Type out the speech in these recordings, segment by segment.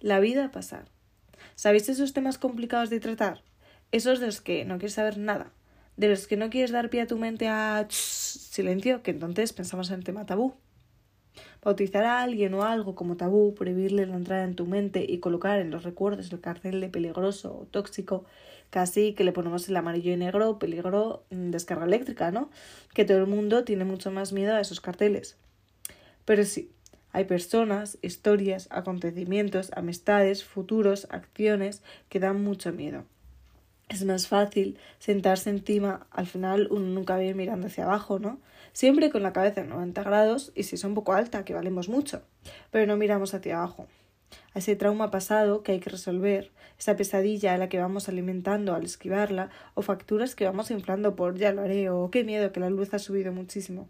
la vida pasar. ¿Sabéis esos temas complicados de tratar? Esos de los que no quieres saber nada, de los que no quieres dar pie a tu mente a silencio, que entonces pensamos en el tema tabú. Bautizar a alguien o algo como tabú, prohibirle la entrada en tu mente y colocar en los recuerdos el cartel de peligroso o tóxico, casi que le ponemos el amarillo y negro, peligro, mm, descarga eléctrica, ¿no? Que todo el mundo tiene mucho más miedo a esos carteles. Pero sí, hay personas, historias, acontecimientos, amistades, futuros, acciones que dan mucho miedo. Es más fácil sentarse encima, al final uno nunca ve mirando hacia abajo, ¿no? Siempre con la cabeza en 90 grados y si es un poco alta, que valemos mucho, pero no miramos hacia abajo. A ese trauma pasado que hay que resolver, esa pesadilla a la que vamos alimentando al esquivarla, o facturas que vamos inflando por ya lo haré, o qué miedo que la luz ha subido muchísimo.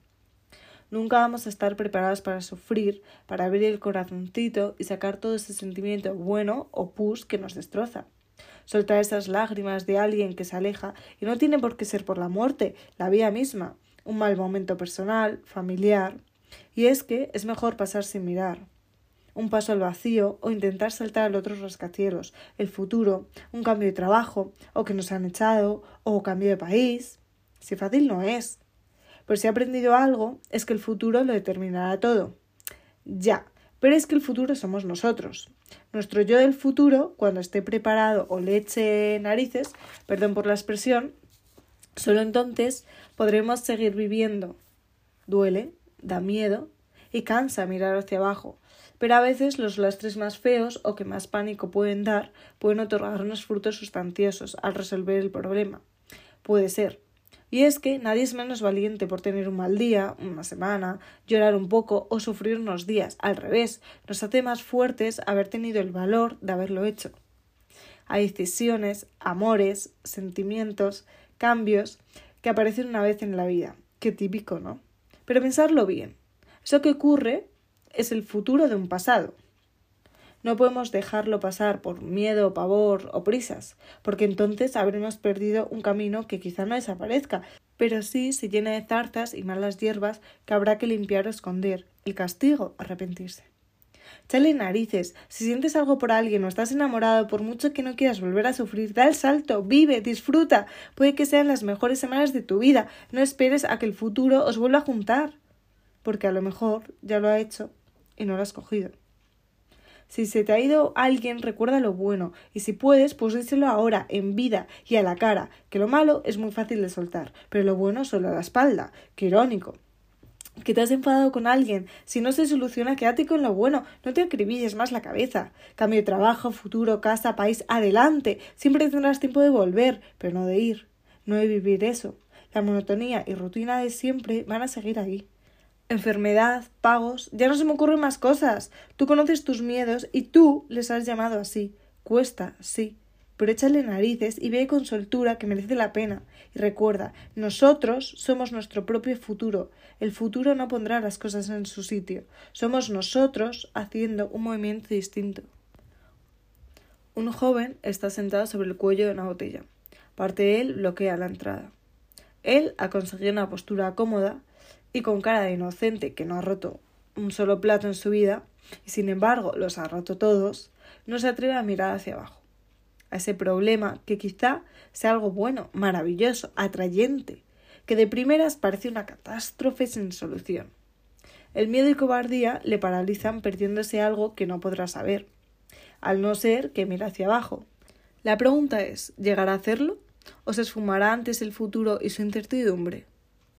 Nunca vamos a estar preparados para sufrir, para abrir el corazoncito y sacar todo ese sentimiento bueno o pus que nos destroza. Soltar esas lágrimas de alguien que se aleja y no tiene por qué ser por la muerte, la vida misma, un mal momento personal, familiar. Y es que es mejor pasar sin mirar. Un paso al vacío o intentar saltar al otro rascacielos, el futuro, un cambio de trabajo, o que nos han echado, o cambio de país. Si fácil no es. Pero si he aprendido algo, es que el futuro lo determinará todo. Ya, pero es que el futuro somos nosotros. Nuestro yo del futuro, cuando esté preparado o le eche narices, perdón por la expresión, solo entonces podremos seguir viviendo. Duele, da miedo y cansa mirar hacia abajo, pero a veces los lastres más feos o que más pánico pueden dar pueden otorgarnos frutos sustanciosos al resolver el problema. Puede ser, y es que nadie es menos valiente por tener un mal día, una semana, llorar un poco o sufrir unos días. Al revés, nos hace más fuertes haber tenido el valor de haberlo hecho. Hay decisiones, amores, sentimientos, cambios que aparecen una vez en la vida. Qué típico, ¿no? Pero pensarlo bien. Eso que ocurre es el futuro de un pasado. No podemos dejarlo pasar por miedo, pavor o prisas, porque entonces habremos perdido un camino que quizá no desaparezca, pero sí se llena de zarzas y malas hierbas que habrá que limpiar o esconder. El castigo, arrepentirse. Chale narices. Si sientes algo por alguien o estás enamorado, por mucho que no quieras volver a sufrir, da el salto, vive, disfruta. Puede que sean las mejores semanas de tu vida. No esperes a que el futuro os vuelva a juntar. Porque a lo mejor ya lo ha hecho y no lo has cogido. Si se te ha ido alguien, recuerda lo bueno, y si puedes, pues díselo ahora, en vida y a la cara, que lo malo es muy fácil de soltar, pero lo bueno solo a la espalda. Qué irónico. Que te has enfadado con alguien. Si no se soluciona, quédate con lo bueno. No te acribilles más la cabeza. Cambio de trabajo, futuro, casa, país, adelante. Siempre tendrás tiempo de volver, pero no de ir. No de vivir eso. La monotonía y rutina de siempre van a seguir ahí enfermedad, pagos, ya no se me ocurren más cosas. Tú conoces tus miedos y tú les has llamado así. Cuesta, sí, pero échale narices y ve con soltura que merece la pena. Y recuerda, nosotros somos nuestro propio futuro. El futuro no pondrá las cosas en su sitio. Somos nosotros haciendo un movimiento distinto. Un joven está sentado sobre el cuello de una botella. Parte de él bloquea la entrada. Él ha conseguido una postura cómoda y con cara de inocente que no ha roto un solo plato en su vida, y sin embargo los ha roto todos, no se atreve a mirar hacia abajo, a ese problema que quizá sea algo bueno, maravilloso, atrayente, que de primeras parece una catástrofe sin solución. El miedo y cobardía le paralizan perdiéndose algo que no podrá saber, al no ser que mira hacia abajo. La pregunta es, ¿llegará a hacerlo? ¿O se esfumará antes el futuro y su incertidumbre?